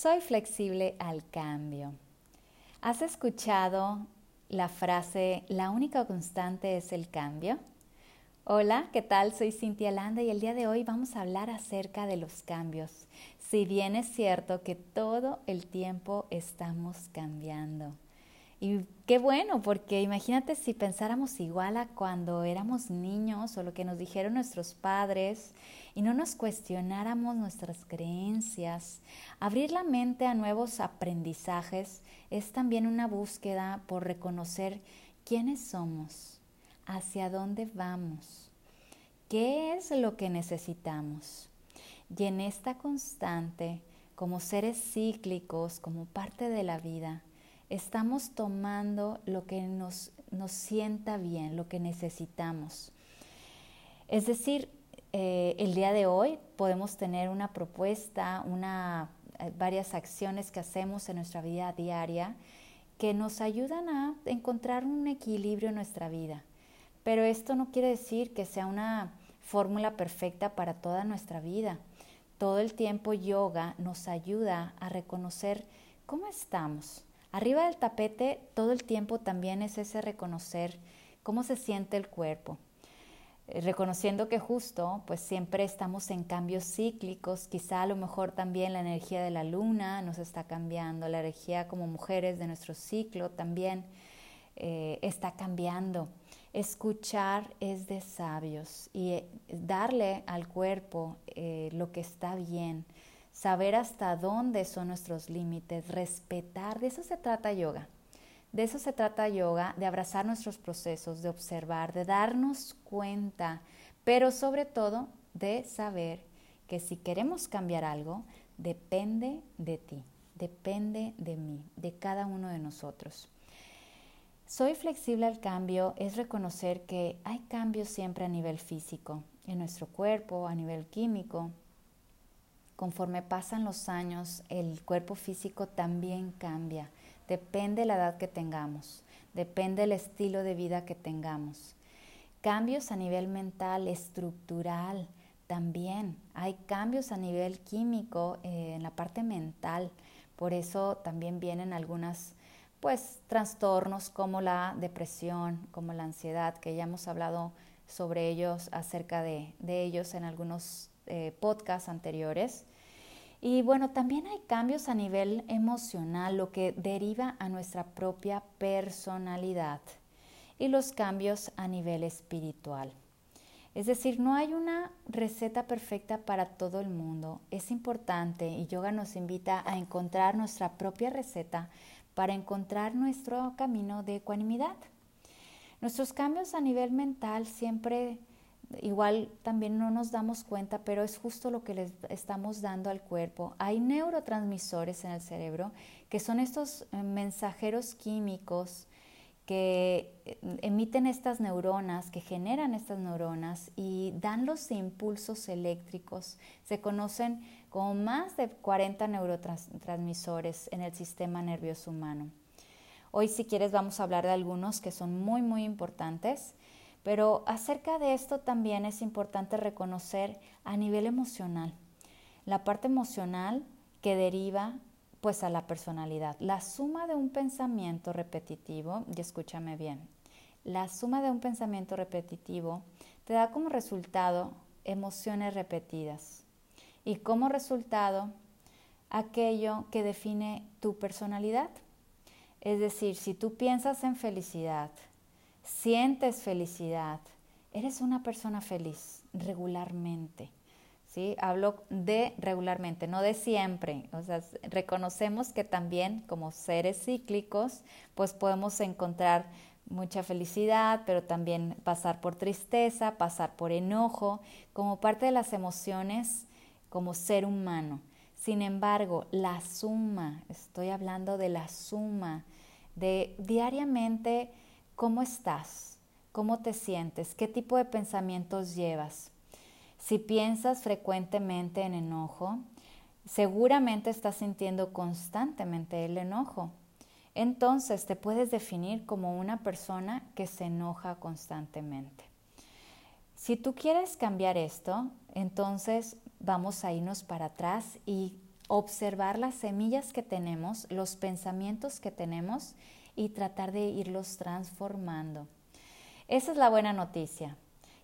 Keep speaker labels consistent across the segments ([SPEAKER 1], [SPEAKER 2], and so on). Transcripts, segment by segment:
[SPEAKER 1] Soy flexible al cambio. ¿Has escuchado la frase, la única constante es el cambio? Hola, ¿qué tal? Soy Cintia Landa y el día de hoy vamos a hablar acerca de los cambios. Si bien es cierto que todo el tiempo estamos cambiando. Y qué bueno, porque imagínate si pensáramos igual a cuando éramos niños o lo que nos dijeron nuestros padres y no nos cuestionáramos nuestras creencias. Abrir la mente a nuevos aprendizajes es también una búsqueda por reconocer quiénes somos, hacia dónde vamos, qué es lo que necesitamos. Y en esta constante, como seres cíclicos, como parte de la vida, estamos tomando lo que nos, nos sienta bien, lo que necesitamos. Es decir, eh, el día de hoy podemos tener una propuesta, una, eh, varias acciones que hacemos en nuestra vida diaria que nos ayudan a encontrar un equilibrio en nuestra vida. Pero esto no quiere decir que sea una fórmula perfecta para toda nuestra vida. Todo el tiempo yoga nos ayuda a reconocer cómo estamos, Arriba del tapete todo el tiempo también es ese reconocer cómo se siente el cuerpo, eh, reconociendo que justo pues siempre estamos en cambios cíclicos, quizá a lo mejor también la energía de la luna nos está cambiando, la energía como mujeres de nuestro ciclo también eh, está cambiando. Escuchar es de sabios y eh, darle al cuerpo lo que está bien saber hasta dónde son nuestros límites, respetar, de eso se trata yoga. De eso se trata yoga, de abrazar nuestros procesos, de observar, de darnos cuenta, pero sobre todo de saber que si queremos cambiar algo, depende de ti, depende de mí, de cada uno de nosotros. Soy flexible al cambio es reconocer que hay cambios siempre a nivel físico, en nuestro cuerpo, a nivel químico, Conforme pasan los años, el cuerpo físico también cambia. Depende de la edad que tengamos, depende del estilo de vida que tengamos. Cambios a nivel mental, estructural, también. Hay cambios a nivel químico eh, en la parte mental. Por eso también vienen algunos pues trastornos como la depresión, como la ansiedad, que ya hemos hablado sobre ellos, acerca de, ellos en algunos eh, podcasts anteriores. Y bueno, también hay cambios a nivel emocional, lo que deriva a nuestra propia personalidad y los cambios a nivel espiritual. Es decir, no hay una receta perfecta para todo el mundo. Es importante y yoga nos invita a encontrar nuestra propia receta para encontrar nuestro camino de ecuanimidad. Nuestros cambios a nivel mental siempre igual también no nos damos cuenta, pero es justo lo que le estamos dando al cuerpo. Hay neurotransmisores en el cerebro que son estos eh, mensajeros químicos que eh, emiten estas neuronas, que generan estas neuronas y dan los impulsos eléctricos. Se conocen como más de 40 neurotransmisores en el sistema nervioso humano. Hoy si quieres vamos a hablar de algunos que son muy muy importantes. Pero acerca de esto también es importante reconocer a nivel emocional, la parte emocional que deriva pues a la personalidad. La suma de un pensamiento repetitivo, y escúchame bien, la suma de un pensamiento repetitivo te da como resultado emociones repetidas y como resultado aquello que define tu personalidad. Es decir, si tú piensas en felicidad, sientes felicidad, eres una persona feliz regularmente. ¿sí? Hablo de regularmente, no de siempre. O sea, reconocemos que también como seres cíclicos, pues podemos encontrar mucha felicidad, pero también pasar por tristeza, pasar por enojo, como parte de las emociones como ser humano. Sin embargo, la suma, estoy hablando de la suma, de diariamente ¿Cómo estás? ¿Cómo te sientes? ¿Qué tipo de pensamientos llevas? Si piensas frecuentemente en enojo, seguramente estás sintiendo constantemente el enojo. Entonces te puedes definir como una persona que se enoja constantemente. Si tú quieres cambiar esto, entonces vamos a irnos para atrás y observar las semillas que tenemos, los pensamientos que tenemos y tratar de irlos transformando. Esa es la buena noticia,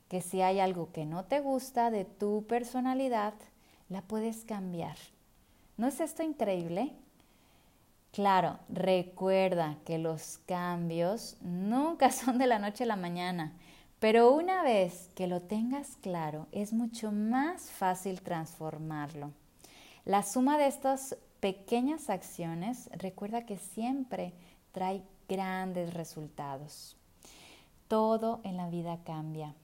[SPEAKER 1] que si hay algo que no te gusta de tu personalidad, la puedes cambiar. ¿No es esto increíble? Claro, recuerda que los cambios nunca son de la noche a la mañana, pero una vez que lo tengas claro, es mucho más fácil transformarlo. La suma de estas pequeñas acciones, recuerda que siempre trae grandes resultados. Todo en la vida cambia.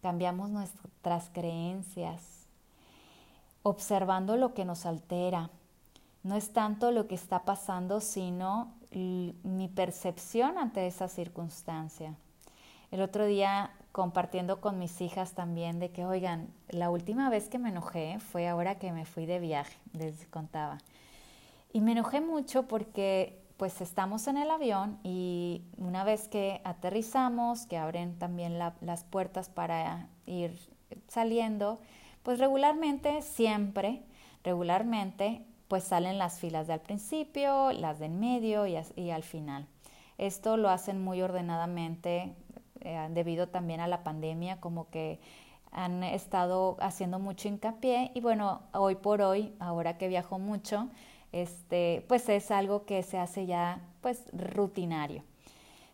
[SPEAKER 1] Cambiamos nuestras creencias, observando lo que nos altera, no es tanto lo que está pasando, sino mi percepción ante esa circunstancia. El otro día compartiendo con mis hijas también de que, oigan, la última vez que me enojé fue ahora que me fui de viaje, les contaba. Y me enojé mucho porque pues estamos en el avión y una vez que aterrizamos, que abren también las puertas para ir saliendo, pues regularmente, siempre, regularmente pues salen las filas de al principio, las de en medio y, al final. Esto lo hacen muy ordenadamente eh, debido también a la pandemia, como que han estado haciendo mucho hincapié y bueno, hoy por hoy, ahora que viajo mucho, este, pues es algo que se hace ya pues rutinario.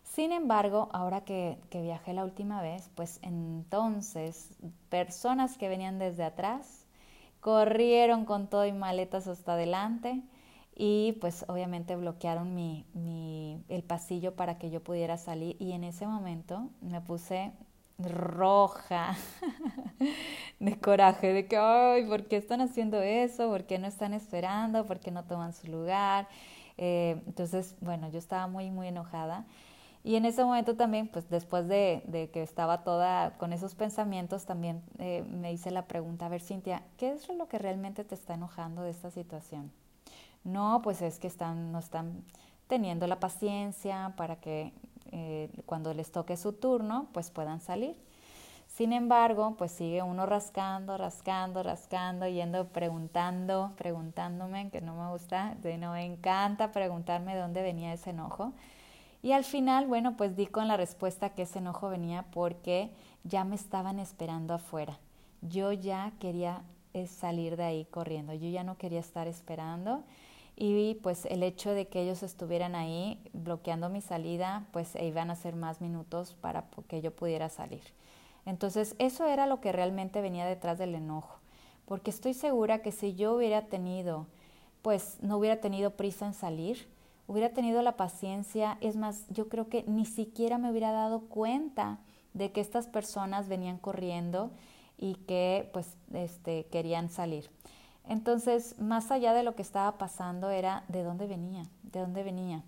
[SPEAKER 1] Sin embargo, ahora que, que viajé la última vez, pues entonces personas que venían desde atrás corrieron con todo y maletas hasta adelante y pues obviamente bloquearon mi, mi, el pasillo para que yo pudiera salir y en ese momento me puse roja de coraje, de que, ay, ¿por qué están haciendo eso? ¿Por qué no están esperando? ¿Por qué no toman su lugar? Eh, entonces, bueno, yo estaba muy, muy enojada y en ese momento también, pues después de, que estaba toda con esos pensamientos, también eh, me hice la pregunta, a ver Cintia, ¿qué es lo que realmente te está enojando de esta situación? No, pues es que están, no están teniendo la paciencia para que eh, cuando les toque su turno, pues puedan salir. Sin embargo, pues sigue uno rascando, rascando, rascando, yendo preguntando, preguntándome, que no me gusta, de no me encanta preguntarme de dónde venía ese enojo. Y al final, bueno, pues di con la respuesta que ese enojo venía porque ya me estaban esperando afuera. Yo ya quería eh, salir de ahí corriendo, yo ya no quería estar esperando y pues el hecho de que ellos estuvieran ahí bloqueando mi salida, pues e iban a ser más minutos para que yo pudiera salir. Entonces eso era lo que realmente venía detrás del enojo, porque estoy segura que si yo hubiera tenido, pues no hubiera tenido prisa en salir, hubiera tenido la paciencia, es más, yo creo que ni siquiera me hubiera dado cuenta de que estas personas venían corriendo y que pues este, querían salir. Entonces, más allá de lo que estaba pasando era de dónde venía, de dónde venía.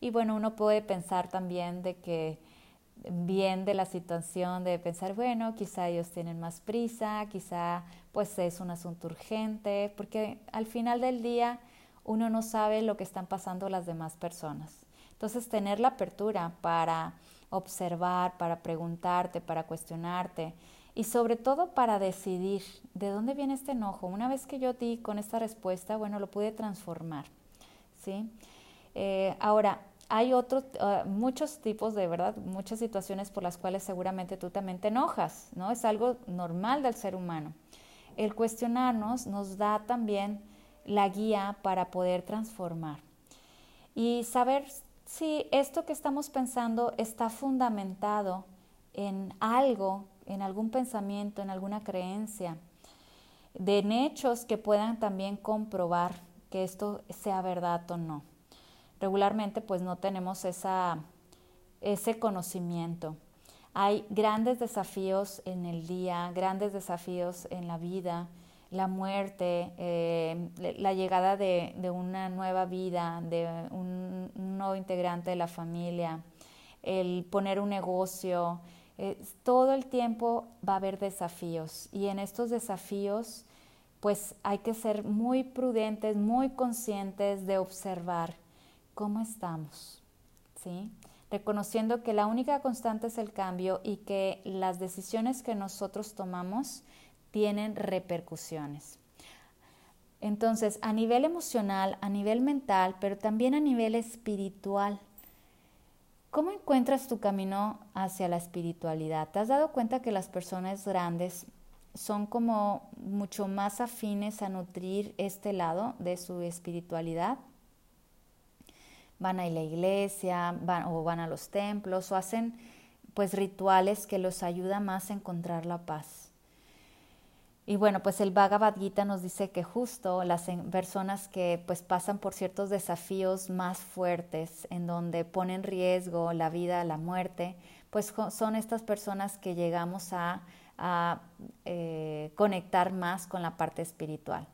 [SPEAKER 1] Y bueno, uno puede pensar también de que bien de la situación, de pensar, bueno, quizá ellos tienen más prisa, quizá pues es un asunto urgente, porque al final del día uno no sabe lo que están pasando las demás personas. Entonces, tener la apertura para observar, para preguntarte, para cuestionarte y sobre todo para decidir de dónde viene este enojo. Una vez que yo di con esta respuesta, bueno, lo pude transformar. ¿sí? Eh, ahora, hay otros, ah, muchos tipos de verdad, muchas situaciones por las cuales seguramente tú también te enojas, ¿no? Es algo normal del ser humano. El cuestionarnos nos da también la guía para poder transformar. Y saber si esto que estamos pensando está fundamentado en algo, en algún pensamiento, en alguna creencia, de hechos que puedan también comprobar que esto sea verdad o no. Regularmente pues no tenemos esa, ese conocimiento. Hay grandes desafíos en el día, grandes desafíos en la vida, la muerte, eh, la llegada de, una nueva vida, de un, nuevo integrante de la familia, el poner un negocio, eh, todo el tiempo va a haber desafíos y en estos desafíos pues hay que ser muy prudentes, muy conscientes de observar cómo estamos, ¿sí? Reconociendo que la única constante es el cambio y que las decisiones que nosotros tomamos tienen repercusiones. Entonces, a nivel emocional, a nivel mental, pero también a nivel espiritual, ¿cómo encuentras tu camino hacia la espiritualidad? ¿Te has dado cuenta que las personas grandes son como mucho más afines a nutrir este lado de su espiritualidad? Van a la iglesia van, o van a los templos o hacen pues rituales que los ayudan más a encontrar la paz. Y bueno, pues el Bhagavad Gita nos dice que justo las personas que pues pasan por ciertos desafíos más fuertes, en donde ponen en riesgo la vida, la muerte, pues son estas personas que llegamos a, eh, conectar más con la parte espiritual.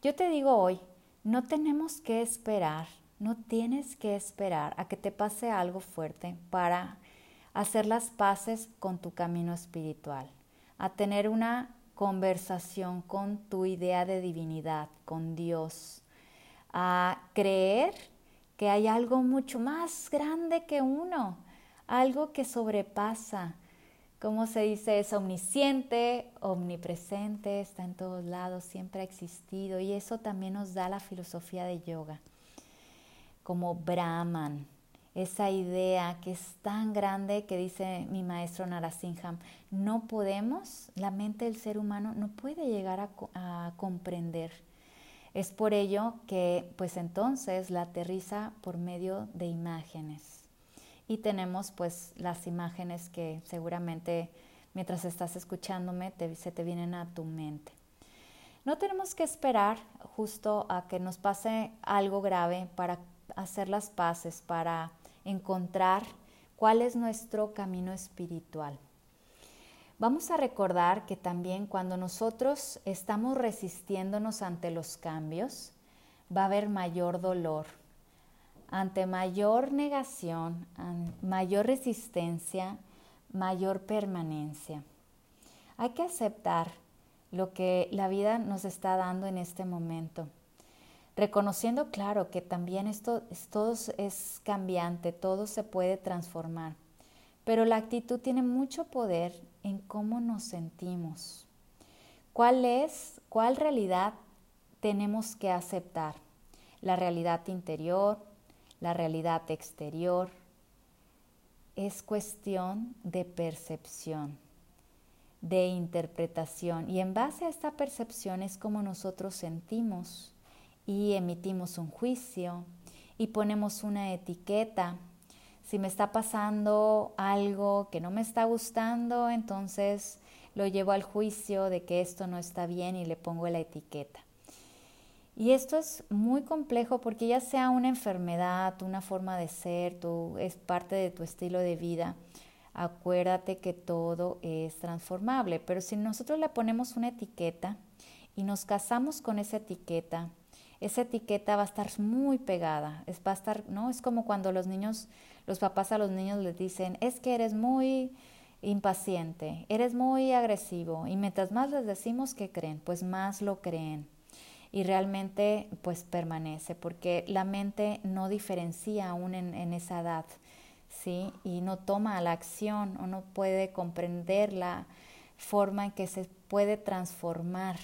[SPEAKER 1] Yo te digo hoy, no tenemos que esperar, no tienes que esperar a que te pase algo fuerte para hacer las paces con tu camino espiritual, a tener una conversación con tu idea de divinidad, con Dios, a creer que hay algo mucho más grande que uno, algo que sobrepasa. Como se dice, es omnisciente, omnipresente, está en todos lados, siempre ha existido y eso también nos da la filosofía de yoga, como Brahman, esa idea que es tan grande que dice mi maestro Narasimham, no podemos, la mente del ser humano no puede llegar a, comprender. Es por ello que pues entonces la aterriza por medio de imágenes. Y tenemos pues las imágenes que seguramente mientras estás escuchándome se te vienen a tu mente. No tenemos que esperar justo a que nos pase algo grave para hacer las paces, para encontrar cuál es nuestro camino espiritual. Vamos a recordar que también cuando nosotros estamos resistiéndonos ante los cambios, va a haber mayor dolor. Ante mayor negación, mayor resistencia, mayor permanencia. Hay que aceptar lo que la vida nos está dando en este momento reconociendo, claro, que también esto todo es cambiante, todo se puede transformar, pero la actitud tiene mucho poder en cómo nos sentimos. ¿Cuál es, cuál realidad tenemos que aceptar? La realidad interior, la realidad exterior. Es cuestión de percepción, de interpretación. Y en base a esta percepción es como nosotros sentimos y emitimos un juicio y ponemos una etiqueta. Si me está pasando algo que no me está gustando, entonces lo llevo al juicio de que esto no está bien y le pongo la etiqueta. Y esto es muy complejo porque ya sea una enfermedad, una forma de ser, tú, es parte de tu estilo de vida, acuérdate que todo es transformable. Pero si nosotros le ponemos una etiqueta y nos casamos con esa etiqueta, esa etiqueta va a estar muy pegada. Es, va a estar, ¿no? es como cuando los niños, los papás a los niños les dicen, es que eres muy impaciente, eres muy agresivo. Y mientras más les decimos que creen, pues más lo creen. Y realmente pues permanece, porque la mente no diferencia aún en, en esa edad, ¿sí? Y no toma la acción o no puede comprender la forma en que se puede transformar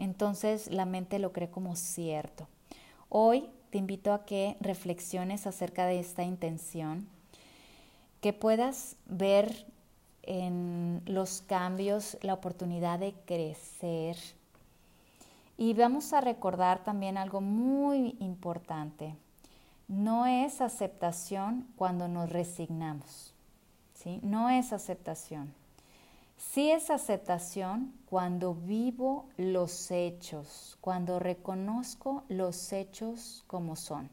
[SPEAKER 1] entonces la mente lo cree como cierto. Hoy te invito a que reflexiones acerca de esta intención, que puedas ver en los cambios la oportunidad de crecer. Y vamos a recordar también algo muy importante. No es aceptación cuando nos resignamos. ¿sí? No es aceptación. Sí es aceptación cuando vivo los hechos, cuando reconozco los hechos como son.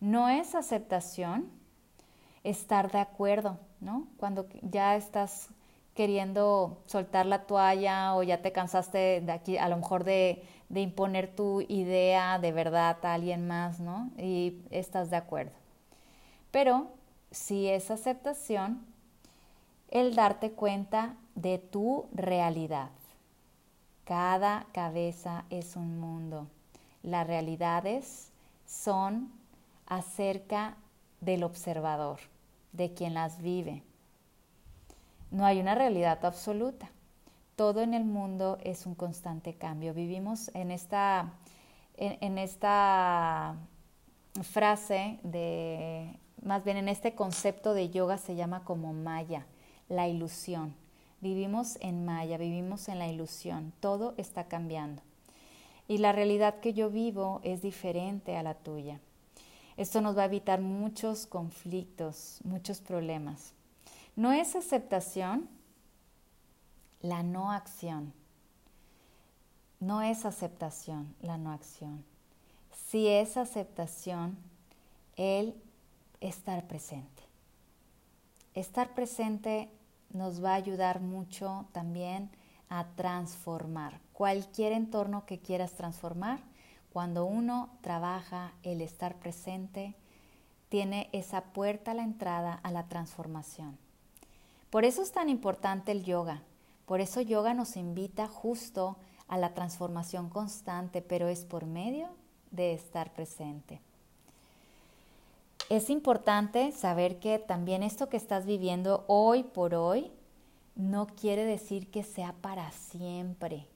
[SPEAKER 1] No es aceptación estar de acuerdo, ¿no? Cuando ya estás queriendo soltar la toalla o ya te cansaste de aquí, a lo mejor de, de imponer tu idea de verdad a alguien más, ¿no? Y estás de acuerdo. Pero si es aceptación, el darte cuenta de tu realidad. Cada cabeza es un mundo. Las realidades son acerca del observador, de quien las vive. No hay una realidad absoluta, todo en el mundo es un constante cambio. Vivimos en esta, en, esta frase de, más bien en este concepto de yoga se llama como maya, la ilusión. Vivimos en maya, vivimos en la ilusión, todo está cambiando. Y la realidad que yo vivo es diferente a la tuya. Esto nos va a evitar muchos conflictos, muchos problemas. No es aceptación la no acción. No es aceptación la no acción. Si es aceptación el estar presente. Estar presente nos va a ayudar mucho también a transformar. Cualquier entorno que quieras transformar, cuando uno trabaja el estar presente, tiene esa puerta a la entrada a la transformación. Por eso es tan importante el yoga. Por eso yoga nos invita justo a la transformación constante, pero es por medio de estar presente. Es importante saber que también esto que estás viviendo hoy por hoy no quiere decir que sea para siempre.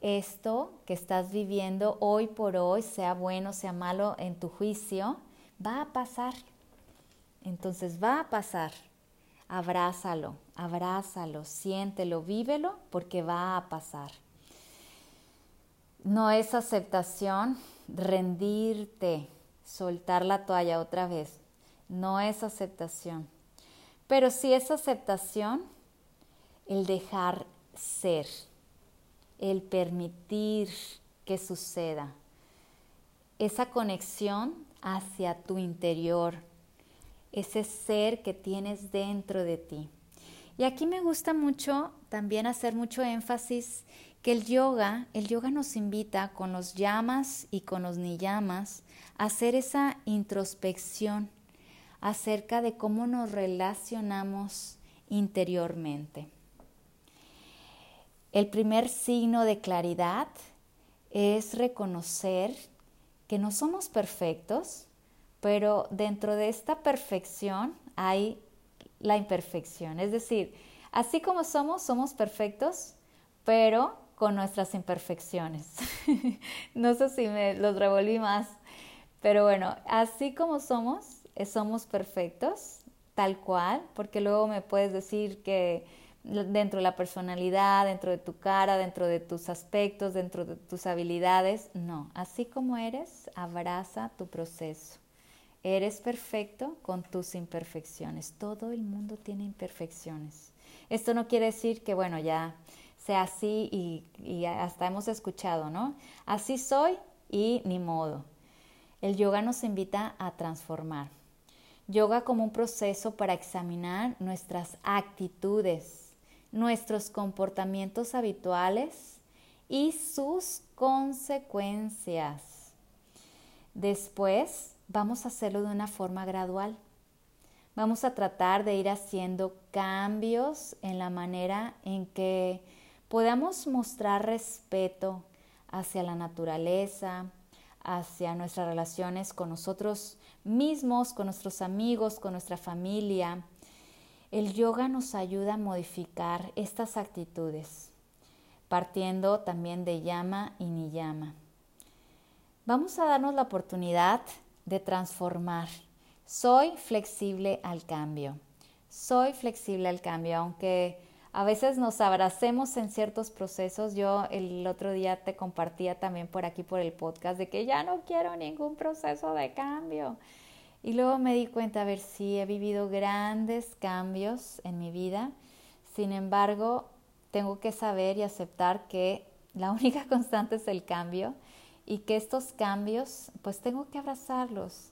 [SPEAKER 1] Esto que estás viviendo hoy por hoy, sea bueno, sea malo en tu juicio, va a pasar. Entonces va a pasar abrázalo, abrázalo, siéntelo, vívelo, porque va a pasar. No es aceptación rendirte, soltar la toalla otra vez. No es aceptación. Pero sí es aceptación el dejar ser, el permitir que suceda. Esa conexión hacia tu interior, ese ser que tienes dentro de ti. Y aquí me gusta mucho también hacer mucho énfasis que el yoga, el yoga nos invita con los llamas y con los niyamas a hacer esa introspección acerca de cómo nos relacionamos interiormente. El primer signo de claridad es reconocer que no somos perfectos, pero dentro de esta perfección hay la imperfección. Es decir, así como somos, somos perfectos, pero con nuestras imperfecciones. no sé si me los revolví más, pero bueno, así como somos, eh, somos perfectos, tal cual, porque luego me puedes decir que dentro de la personalidad, dentro de tu cara, dentro de tus aspectos, dentro de tus habilidades, no, así como eres, abraza tu proceso. Eres perfecto con tus imperfecciones. Todo el mundo tiene imperfecciones. Esto no quiere decir que, bueno, ya sea así y, hasta hemos escuchado, ¿no? Así soy y ni modo. El yoga nos invita a transformar. Yoga como un proceso para examinar nuestras actitudes, nuestros comportamientos habituales y sus consecuencias. Después vamos a hacerlo de una forma gradual. Vamos a tratar de ir haciendo cambios en la manera en que podamos mostrar respeto hacia la naturaleza, hacia nuestras relaciones con nosotros mismos, con nuestros amigos, con nuestra familia. El yoga nos ayuda a modificar estas actitudes, partiendo también de llama y niyama. Vamos a darnos la oportunidad de transformar. Soy flexible al cambio. Soy flexible al cambio, aunque a veces nos abracemos en ciertos procesos. Yo el otro día te compartía también por aquí por el podcast de que ya no quiero ningún proceso de cambio. Y luego me di cuenta, a ver si he vivido grandes cambios en mi vida. Sin embargo, tengo que saber y aceptar que la única constante es el cambio y que estos cambios pues tengo que abrazarlos.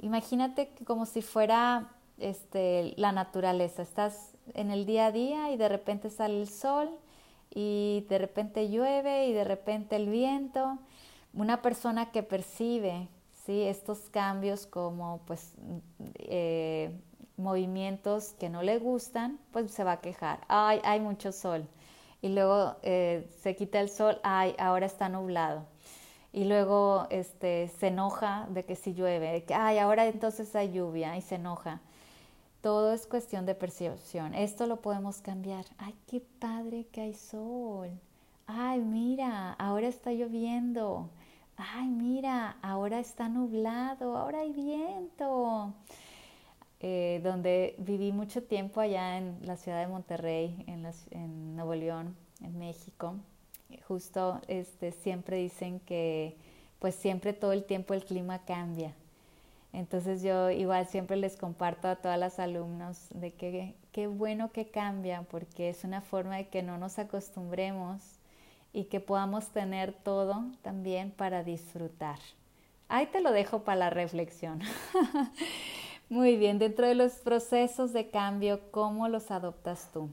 [SPEAKER 1] Imagínate que como si fuera este, la naturaleza, estás en el día a día y de repente sale el sol y de repente llueve y de repente el viento. Una persona que percibe ¿sí? estos cambios como pues eh, movimientos que no le gustan, pues se va a quejar. Ay, hay mucho sol. Y luego eh, se quita el sol, ay, ahora está nublado y luego este, se enoja de que si llueve, que, ay, ahora entonces hay lluvia y se enoja. Todo es cuestión de percepción. Esto lo podemos cambiar. Ay, qué padre que hay sol. Ay, mira, ahora está lloviendo. Ay, mira, ahora está nublado, ahora hay viento. Eh, donde viví mucho tiempo allá en la ciudad de Monterrey, en, en Nuevo León, en México. Justo este, siempre dicen que pues siempre todo el tiempo el clima cambia. Entonces yo igual siempre les comparto a todas las alumnos de que qué bueno que cambia porque es una forma de que no nos acostumbremos y que podamos tener todo también para disfrutar. Ahí te lo dejo para la reflexión. Muy bien, dentro de los procesos de cambio, ¿cómo los adoptas tú?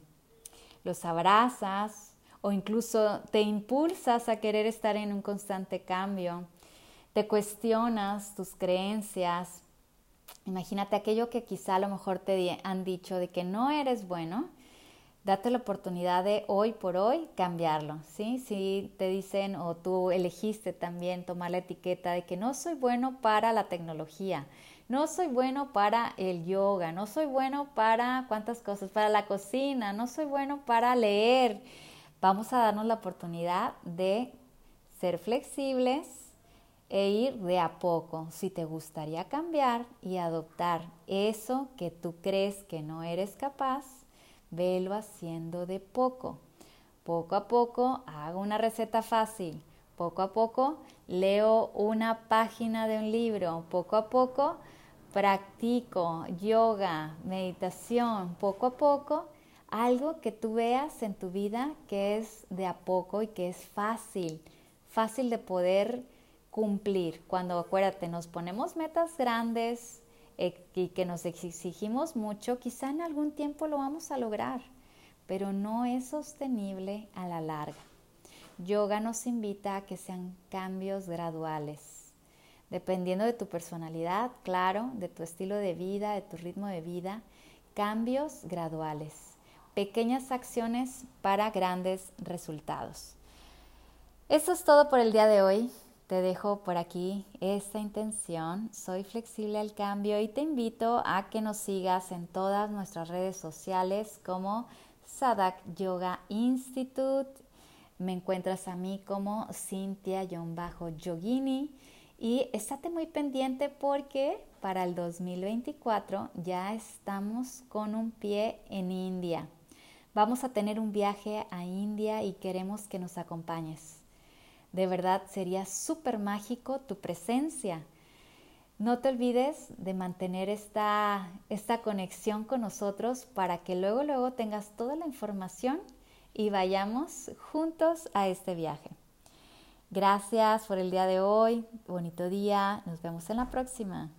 [SPEAKER 1] ¿Los abrazas o incluso te impulsas a querer estar en un constante cambio? Te cuestionas tus creencias. Imagínate aquello que quizá a lo mejor te han dicho de que no eres bueno. Date la oportunidad de hoy por hoy cambiarlo, ¿sí? Si te dicen o tú elegiste también tomar la etiqueta de que no soy bueno para la tecnología, no soy bueno para el yoga, no soy bueno para cuántas cosas, para la cocina, no soy bueno para leer. Vamos a darnos la oportunidad de ser flexibles, e ir de a poco. Si te gustaría cambiar y adoptar eso que tú crees que no eres capaz, velo haciendo de poco. Poco a poco hago una receta fácil. Poco a poco leo una página de un libro. Poco a poco practico yoga, meditación. Poco a poco algo que tú veas en tu vida que es de a poco y que es fácil. Fácil de poder cumplir. Cuando acuérdate, nos ponemos metas grandes eh, y que nos exigimos mucho, quizá en algún tiempo lo vamos a lograr, pero no es sostenible a la larga. Yoga nos invita a que sean cambios graduales, dependiendo de tu personalidad, claro, de tu estilo de vida, de tu ritmo de vida, cambios graduales, pequeñas acciones para grandes resultados. Eso es todo por el día de hoy. Te dejo por aquí esta intención. Soy flexible al cambio y te invito a que nos sigas en todas nuestras redes sociales como Sadak Yoga Institute. Me encuentras a mí como Cintia-Yogini y estate muy pendiente porque para el 2024 ya estamos con un pie en India. Vamos a tener un viaje a India y queremos que nos acompañes. De verdad sería súper mágico tu presencia. No te olvides de mantener esta, esta conexión con nosotros para que luego, luego tengas toda la información y vayamos juntos a este viaje. Gracias por el día de hoy. Bonito día. Nos vemos en la próxima.